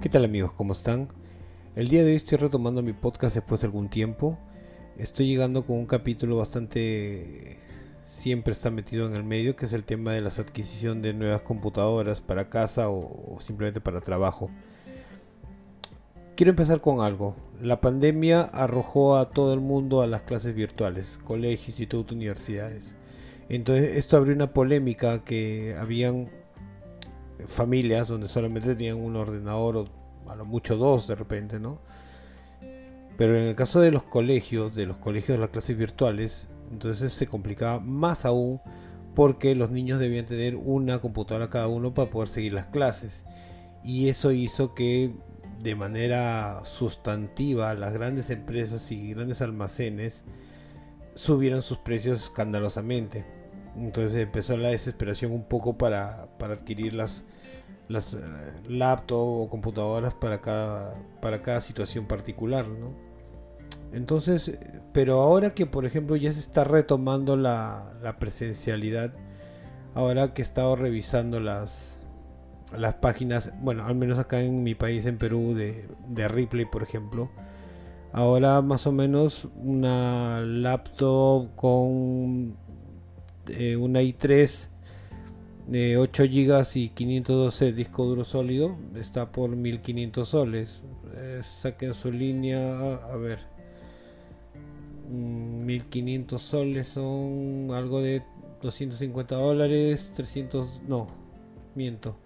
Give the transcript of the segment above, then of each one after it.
¿Qué tal amigos? ¿Cómo están? El día de hoy estoy retomando mi podcast después de algún tiempo. Estoy llegando con un capítulo bastante... siempre está metido en el medio, que es el tema de las adquisición de nuevas computadoras para casa o, o simplemente para trabajo. Quiero empezar con algo. La pandemia arrojó a todo el mundo a las clases virtuales, colegios, institutos, universidades. Entonces esto abrió una polémica que habían familias donde solamente tenían un ordenador o a lo mucho dos de repente, ¿no? Pero en el caso de los colegios, de los colegios de las clases virtuales, entonces se complicaba más aún porque los niños debían tener una computadora cada uno para poder seguir las clases. Y eso hizo que de manera sustantiva las grandes empresas y grandes almacenes subieran sus precios escandalosamente. Entonces empezó la desesperación un poco para, para adquirir las, las uh, laptops o computadoras para cada, para cada situación particular. ¿no? Entonces, pero ahora que por ejemplo ya se está retomando la, la presencialidad, ahora que he estado revisando las, las páginas, bueno, al menos acá en mi país, en Perú, de, de Ripley, por ejemplo, ahora más o menos una laptop con eh, una i3 de 8 GB y 512 disco duro sólido está por 1500 soles. Eh, saquen su línea, a ver. 1500 mm, soles son algo de 250 dólares, 300, no, miento,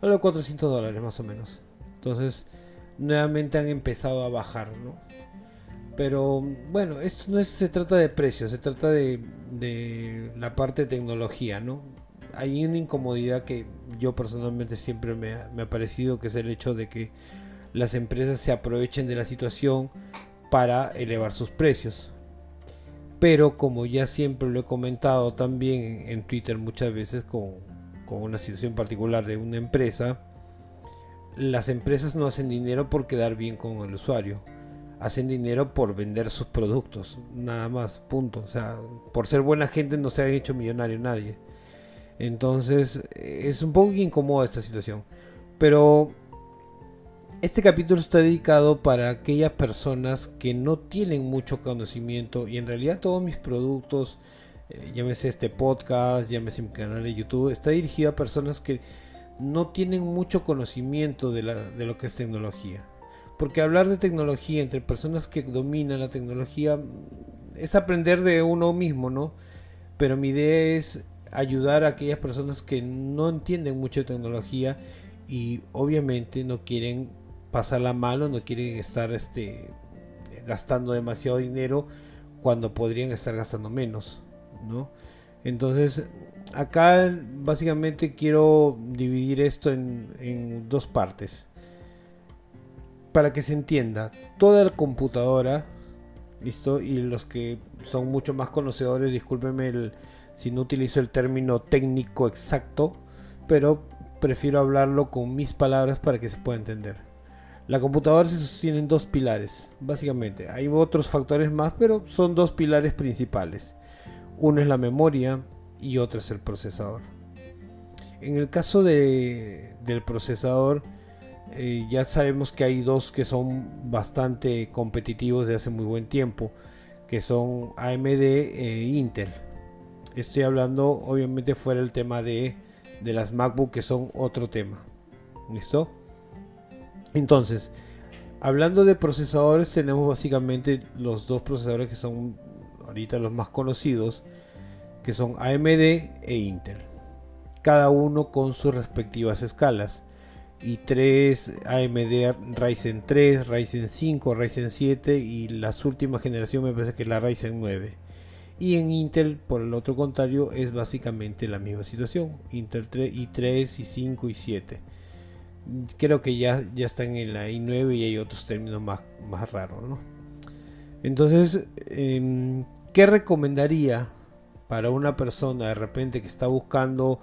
algo de 400 dólares más o menos. Entonces, nuevamente han empezado a bajar, ¿no? Pero bueno, esto no se trata de precios, se trata de, de la parte de tecnología, ¿no? Hay una incomodidad que yo personalmente siempre me ha, parecido que es el hecho de que las empresas se aprovechen de la situación para elevar sus precios. Pero como ya siempre lo he comentado también en Twitter muchas veces con, con una situación particular de una empresa, las empresas no hacen dinero por quedar bien con el usuario hacen dinero por vender sus productos, nada más, punto. O sea, por ser buena gente no se ha hecho millonario nadie. Entonces, es un poco incómoda esta situación. Pero este capítulo está dedicado para aquellas personas que no tienen mucho conocimiento y en realidad todos mis productos, eh, llámese este podcast, llámese mi canal de YouTube, está dirigido a personas que no tienen mucho conocimiento de, de lo que es tecnología. Porque hablar de tecnología entre personas que dominan la tecnología es aprender de uno mismo, ¿no? Pero mi idea es ayudar a aquellas personas que no entienden mucho de tecnología y obviamente no quieren pasarla mal o no quieren estar este, gastando demasiado dinero cuando podrían estar gastando menos, ¿no? Entonces, acá básicamente quiero dividir esto en, en dos partes para que se entienda, toda la computadora, ¿listo? Y los que son mucho más conocedores, discúlpenme el, si no utilizo el término técnico exacto, pero prefiero hablarlo con mis palabras para que se pueda entender. La computadora se sostiene en dos pilares, básicamente. Hay otros factores más, pero son dos pilares principales. Uno es la memoria y otro es el procesador. En el caso de, del procesador, eh, ya sabemos que hay dos que son bastante competitivos de hace muy buen tiempo, que son AMD e Intel. Estoy hablando obviamente fuera el tema de, de las MacBook que son otro tema. ¿Listo? Entonces, hablando de procesadores, tenemos básicamente los dos procesadores que son ahorita los más conocidos, que son AMD e Intel. Cada uno con sus respectivas escalas y 3 AMD Ryzen 3, Ryzen 5, Ryzen 7 y las últimas generación me parece que la Ryzen 9. Y en Intel, por el otro contrario, es básicamente la misma situación. Intel 3 y 3 y 5 y 7. Creo que ya, ya están en la i9 y hay otros términos más, más raros. ¿no? Entonces, eh, ¿qué recomendaría para una persona de repente que está buscando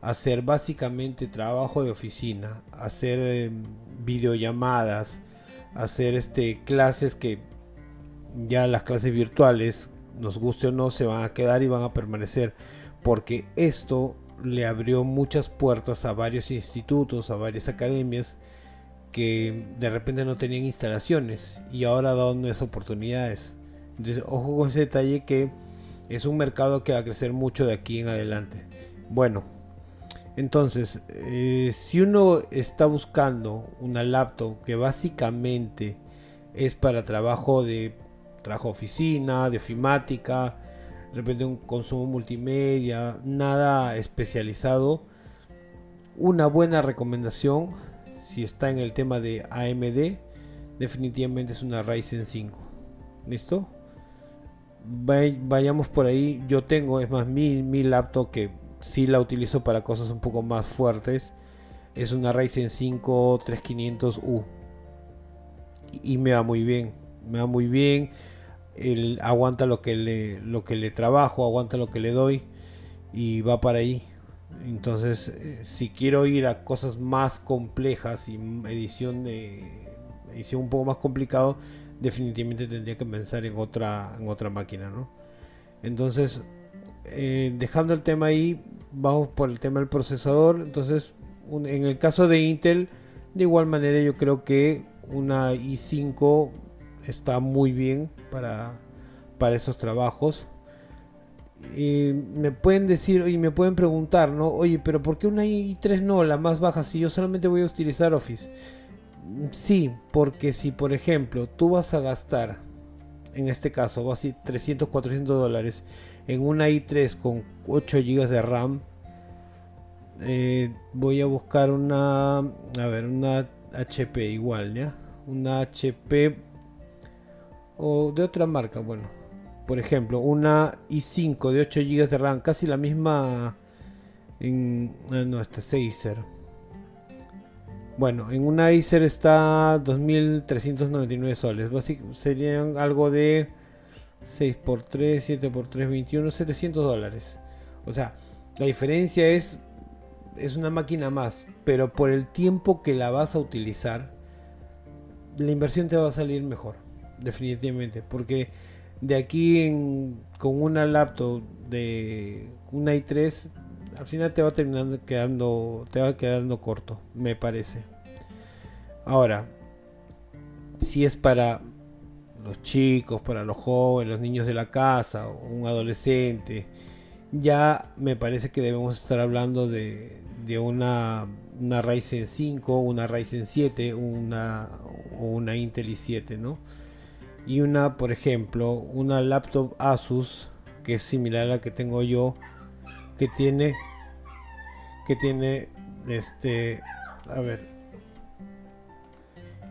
hacer básicamente trabajo de oficina, hacer eh, videollamadas, hacer este clases que ya las clases virtuales, nos guste o no, se van a quedar y van a permanecer, porque esto le abrió muchas puertas a varios institutos, a varias academias que de repente no tenían instalaciones y ahora dan esas oportunidades. Entonces, ojo con ese detalle que es un mercado que va a crecer mucho de aquí en adelante. Bueno, entonces, eh, si uno está buscando una laptop que básicamente es para trabajo de trabajo oficina, de ofimática, de repente un consumo multimedia, nada especializado, una buena recomendación si está en el tema de AMD, definitivamente es una Ryzen 5. ¿Listo? Vayamos por ahí. Yo tengo, es más, mi, mi laptop que si la utilizo para cosas un poco más fuertes. Es una Ryzen 5 3500U. Y me va muy bien. Me va muy bien. Él aguanta lo que le, lo que le trabajo, aguanta lo que le doy. Y va para ahí. Entonces, eh, si quiero ir a cosas más complejas y edición de edición un poco más complicado, definitivamente tendría que pensar en otra en otra máquina, ¿no? Entonces, eh, dejando el tema ahí, vamos por el tema del procesador. Entonces, en el caso de Intel, de igual manera yo creo que una i5 está muy bien para, para esos trabajos y me pueden decir y me pueden preguntar, ¿no? Oye, pero ¿por qué una i3 no, la más baja, si yo solamente voy a utilizar Office? Sí, porque si por ejemplo tú vas a gastar, en este caso, vas a 300, 400 dólares en una i3 con 8 GB de RAM, eh, voy a buscar una, a ver, una HP igual, ¿ya? Una HP o de otra marca, bueno por ejemplo, una i5 de 8 GB de RAM, casi la misma en ah, no, esta es Acer. Bueno, en una Acer está 2399 soles. Básicamente serían algo de 6 x 3, 7 x 3, 21, 700 dólares. O sea, la diferencia es es una máquina más, pero por el tiempo que la vas a utilizar, la inversión te va a salir mejor, definitivamente, porque de aquí con una laptop de una i3 al final te va terminando quedando te va quedando corto me parece. Ahora si es para los chicos para los jóvenes los niños de la casa o un adolescente ya me parece que debemos estar hablando de, de una, una Ryzen 5 una Ryzen 7 una una Intel i7 no y una, por ejemplo, una laptop Asus que es similar a la que tengo yo, que tiene que tiene este a ver.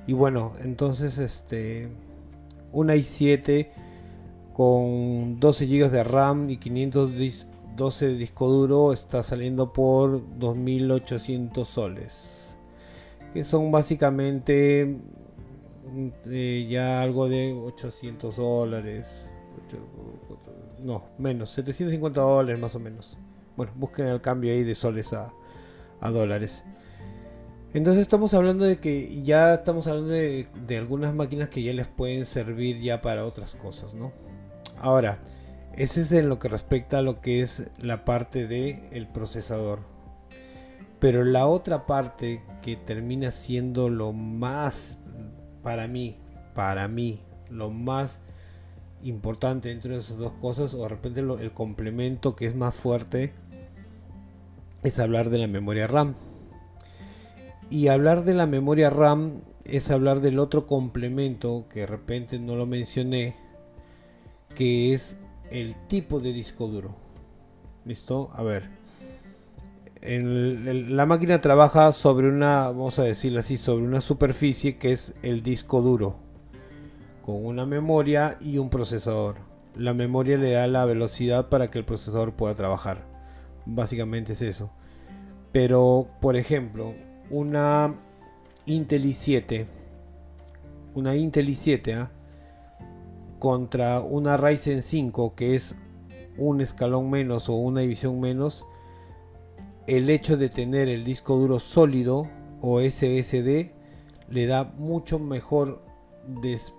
Y bueno entonces este una i7 con 12 GB de RAM y 512 de disco duro está saliendo por 2800 soles que son básicamente eh, ya algo de 800 dólares. No, menos, 750 dólares más o menos. Bueno, busquen el cambio ahí de soles a, dólares. Entonces estamos hablando de que ya estamos hablando de, algunas máquinas que ya les pueden servir ya para otras cosas, ¿no? Ahora, ese es en lo que respecta a lo que es la parte del el procesador. Pero la otra parte que termina siendo lo más para mí, para mí, lo más importante entre esas dos cosas, o de repente el complemento que es más fuerte, es hablar de la memoria RAM. Y hablar de la memoria RAM es hablar del otro complemento que de repente no lo mencioné, que es el tipo de disco duro. ¿Listo? A ver la máquina trabaja sobre una, vamos a decirlo así, sobre una superficie que es el disco duro, con una memoria y un procesador. La memoria le da la velocidad para que el procesador pueda trabajar. Básicamente es eso. Pero, por ejemplo, una Intel i7, una Intel i7 ¿ah? contra una Ryzen 5 que es un escalón menos o una división menos, el hecho de tener el disco duro sólido o SSD le da mucho mejor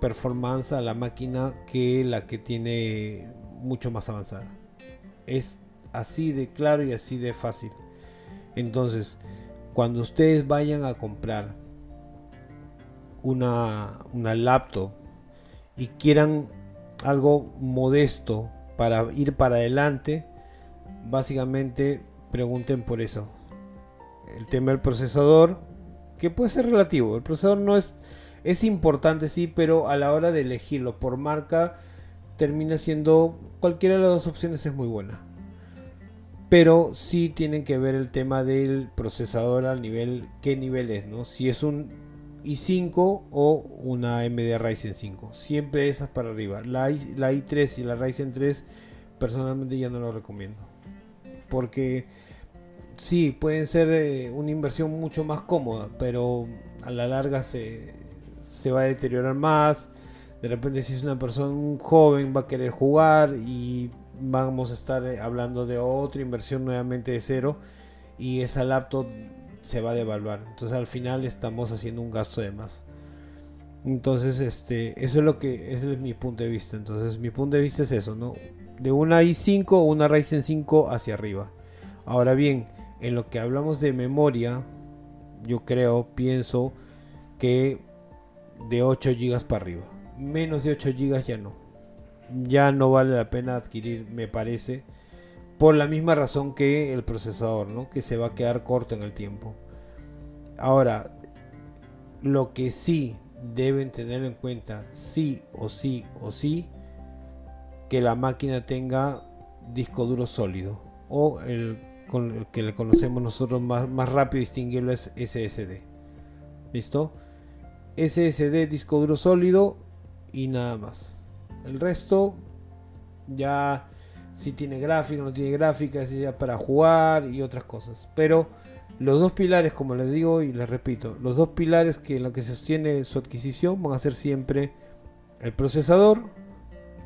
performance a la máquina que la que tiene mucho más avanzada. Es así de claro y así de fácil. Entonces, cuando ustedes vayan a comprar una, una laptop y quieran algo modesto para ir para adelante, básicamente pregunten por eso. El tema del procesador, que puede ser relativo, el procesador no es, es importante sí, pero a la hora de elegirlo por marca, termina siendo cualquiera de las dos opciones es muy buena. Pero sí tienen que ver el tema del procesador al nivel, qué nivel es, ¿no? Si es un i5 o una AMD Ryzen 5. Siempre esas para arriba. La, I, la i3 y la Ryzen 3 personalmente ya no lo recomiendo. Porque sí, pueden ser eh, una inversión mucho más cómoda, pero a la larga se, se va a deteriorar más. De repente si es una persona joven va a querer jugar y vamos a estar eh, hablando de otra inversión nuevamente de cero y esa laptop se va a devaluar. Entonces al final estamos haciendo un gasto de más. Entonces, este, eso es lo que ese es mi punto de vista. Entonces, mi punto de vista es eso, ¿no? De una i5 o una Ryzen 5 hacia arriba. Ahora bien, en lo que hablamos de memoria, yo creo, pienso que de 8 GB para arriba. Menos de 8 GB ya no. Ya no vale la pena adquirir, me parece por la misma razón que el procesador, ¿no? que se va a quedar corto en el tiempo. Ahora, lo que sí deben tener en cuenta, sí o sí o sí, que la máquina tenga disco duro sólido o el, con el que le conocemos nosotros más, más rápido distinguirlo es SSD. ¿Listo? SSD, disco duro sólido y nada más. El resto ya si tiene gráfica, no tiene gráfica, si es para jugar y otras cosas. Pero los dos pilares, como les digo y les repito, los dos pilares que en lo que se sostiene su adquisición van a ser siempre el procesador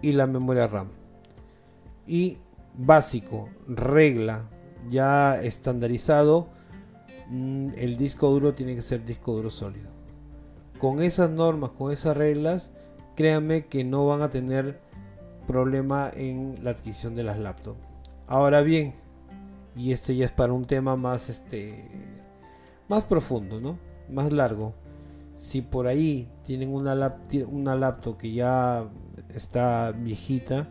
y la memoria RAM. Y básico, regla, ya estandarizado, mm, el disco duro tiene que ser disco duro sólido. Con esas normas, con esas reglas, créanme que no van a tener problema en la adquisición de las laptops. Ahora bien, y este ya es para un tema más este más profundo, ¿no? Más largo. Si por ahí tienen una, una laptop que ya está viejita,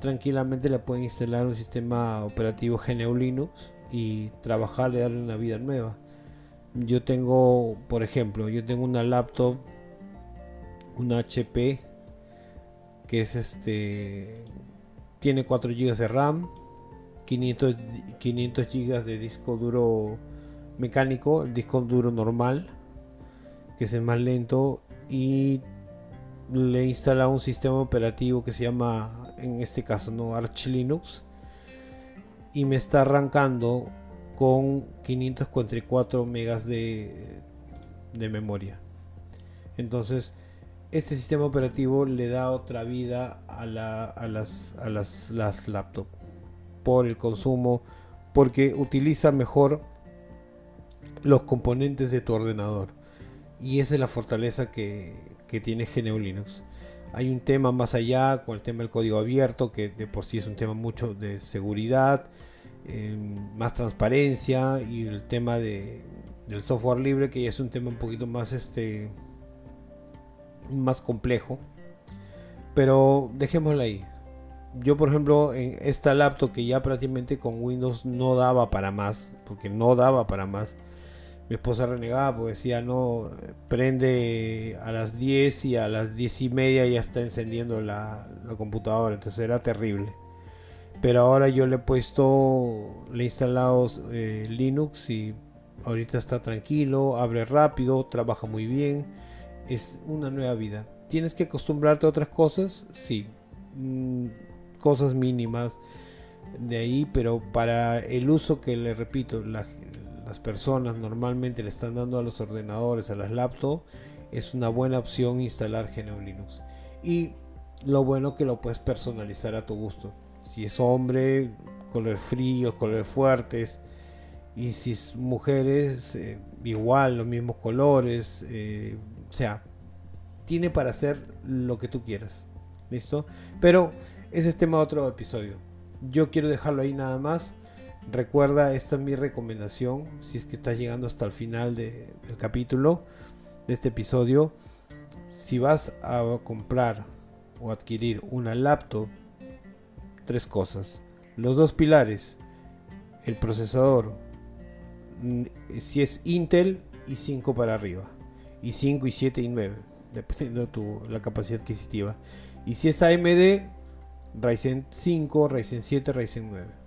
tranquilamente le pueden instalar un sistema operativo GNU Linux y trabajar, y darle una vida nueva. Yo tengo, por ejemplo, yo tengo una laptop, una HP que es este tiene 4 GB de RAM, 500, 500 GB de disco duro mecánico, el disco duro normal, que es el más lento, y le he instalado un sistema operativo que se llama, en este caso, no Arch Linux, y me está arrancando con 544 megas de, de memoria. Entonces, este sistema operativo le da otra vida a, las, a las, las laptops por el consumo, porque utiliza mejor los componentes de tu ordenador. Y esa es la fortaleza que, tiene GNU Linux. Hay un tema más allá con el tema del código abierto, que de por sí es un tema mucho de seguridad, em, más transparencia y el tema de, del software libre, que ya es un tema un poquito más este más complejo. Pero dejémoslo ahí. Yo, por ejemplo, en esta laptop que ya prácticamente con Windows no daba para más, porque no daba para más. Mi esposa renegaba porque decía, no, prende a las 10 y a las 10 y media ya está encendiendo la, computadora, entonces era terrible. Pero ahora yo le he puesto, le he instalado eh, Linux y ahorita está tranquilo, abre rápido, trabaja muy bien es una nueva vida. ¿Tienes que acostumbrarte a otras cosas? Sí. Mm, cosas mínimas de ahí, pero para el uso que le repito, las personas normalmente le están dando a los ordenadores, a las laptops, es una buena opción instalar GNU Linux. Y lo bueno que lo puedes personalizar a tu gusto. Si es hombre, colores fríos, colores fuertes. Y si es mujeres, eh, igual, los mismos colores, eh, o sea, tiene para hacer lo que tú quieras. ¿Listo? Pero ese es tema de otro episodio. Yo quiero dejarlo ahí nada más. Recuerda, esta es mi recomendación. Si es que estás llegando hasta el final del capítulo. de este episodio, si vas a comprar o adquirir una laptop, tres cosas. Los dos pilares, el procesador, mm, si es Intel y 5 para arriba, y 5 y 7 y 9, dependiendo de tu, la capacidad adquisitiva. Y si es AMD, Ryzen 5, Ryzen 7, Ryzen 9.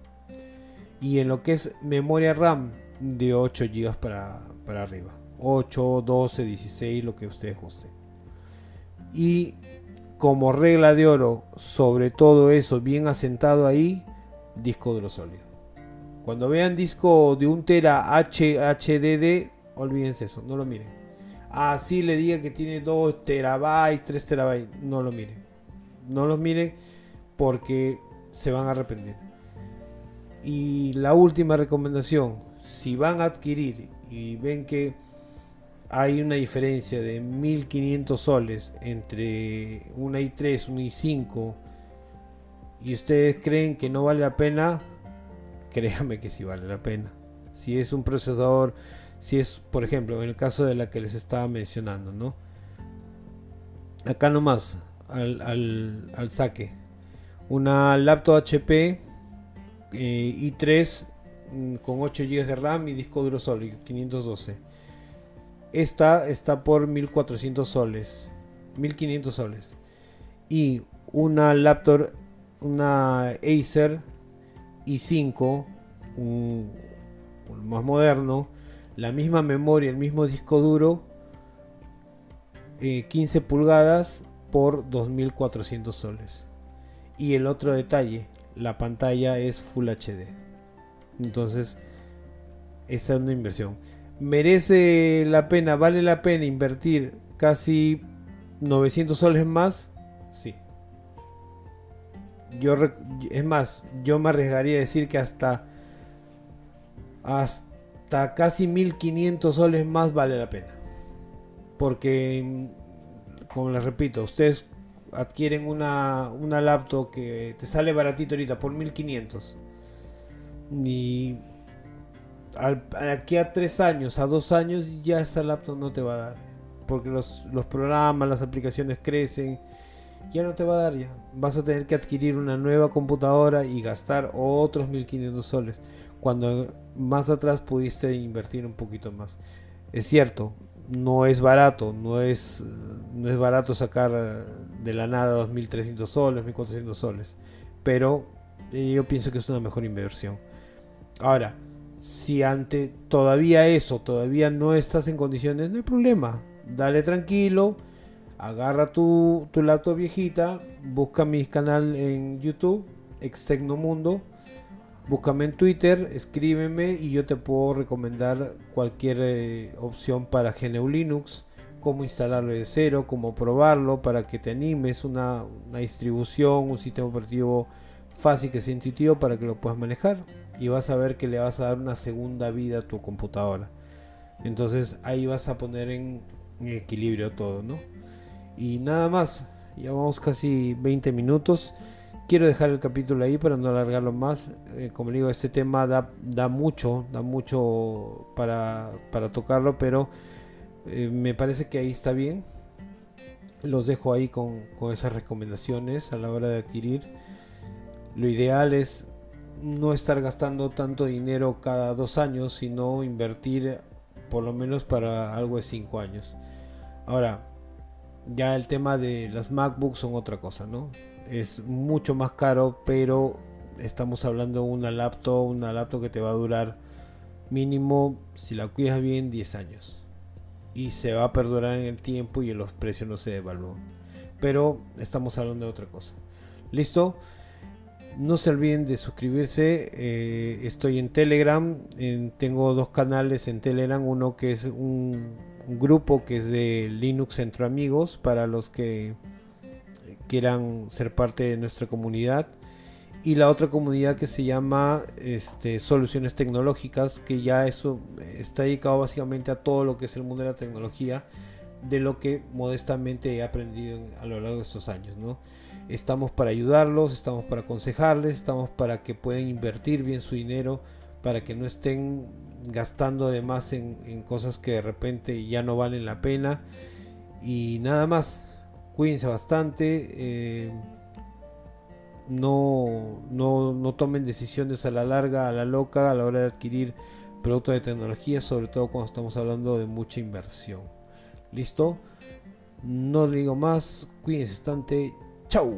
Y en lo que es memoria RAM, de 8 GB para, para arriba. 8, 12, 16, lo que ustedes gusten. Y como regla de oro, sobre todo eso bien asentado ahí, disco duro sólido. Cuando vean disco de un tera HDD, olvídense eso, no lo miren. Así le diga que tiene 2 terabytes, 3 terabytes, no lo miren. No lo miren porque se van a arrepentir. Y la última recomendación, si van a adquirir y ven que hay una diferencia de 1500 soles entre una i3, una i5 y ustedes creen que no vale la pena, créanme que sí vale la pena. Si es un procesador, si es, por ejemplo, en el caso de la que les estaba mencionando, ¿no? Acá nomás, al, al, saque. Una laptop HP eh, i3 mm, con 8 GB de RAM y disco duro sólido, 512. Esta está por 1400 soles, 1500 soles. Y una laptop una Acer i5, un, más moderno, la misma memoria, el mismo disco duro, 15 eh, pulgadas por 2400 soles. Y el otro detalle, la pantalla es Full HD. Entonces, esa es una inversión. ¿Merece la pena, vale la pena invertir casi 900 soles más? Sí yo es más, yo me arriesgaría a decir que hasta hasta casi 1500 soles más vale la pena. Porque como les repito, ustedes adquieren una, una laptop que te sale baratito ahorita por 1500 y aquí a 3 años, a 2 años ya esa laptop no te va a dar. Porque los, los programas, las aplicaciones crecen ya no te va a dar ya. Vas a tener que adquirir una nueva computadora y gastar otros 1500 soles. Cuando más atrás pudiste invertir un poquito más. Es cierto, no es barato, no es, no es barato sacar de la nada 2300 soles, 1400 soles. Pero eh, yo pienso que es una mejor inversión. Ahora, si ante todavía eso, todavía no estás en condiciones, no hay problema. Dale tranquilo agarra tu, tu laptop viejita, busca mi canal en YouTube, Extecnomundo, búscame en Twitter, escríbeme y yo te puedo recomendar cualquier eh, opción para GNU Linux, cómo instalarlo de cero, cómo probarlo para que te animes, una, distribución, un sistema operativo fácil que sea intuitivo para que lo puedas manejar y vas a ver que le vas a dar una segunda vida a tu computadora. Entonces ahí vas a poner en, en equilibrio todo, ¿no? Y nada más, ya vamos casi 20 minutos. Quiero dejar el capítulo ahí para no alargarlo más. Eh, como digo, este tema da, da mucho, da mucho para, para tocarlo, pero eh, me parece que ahí está bien. Los dejo ahí con, con esas recomendaciones a la hora de adquirir. Lo ideal es no estar gastando tanto dinero cada dos años, sino invertir por lo menos para algo de cinco años. Ahora, ya el tema de las MacBooks son otra cosa, ¿no? Es mucho más caro, pero estamos hablando de una laptop, una laptop que te va a durar mínimo, si la cuidas bien, 10 años. Y se va a perdurar en el tiempo y los precios no se devalúan. Pero estamos hablando de otra cosa. ¿Listo? No se olviden de suscribirse. Eh, estoy en Telegram. tengo dos canales en Telegram. Uno que es un un grupo que es de Linux Centro Amigos para los que quieran ser parte de nuestra comunidad y la otra comunidad que se llama este, Soluciones Tecnológicas que ya eso está dedicado básicamente a todo lo que es el mundo de la tecnología de lo que modestamente he aprendido a lo largo de estos años ¿no? estamos para ayudarlos estamos para aconsejarles estamos para que puedan invertir bien su dinero para que no estén gastando de más en, cosas que de repente ya no valen la pena. Y nada más, cuídense bastante, eh, no, no, no tomen decisiones a la larga, a la loca, a la hora de adquirir productos de tecnología, sobre todo cuando estamos hablando de mucha inversión. ¿Listo? No le digo más, cuídense bastante, chao.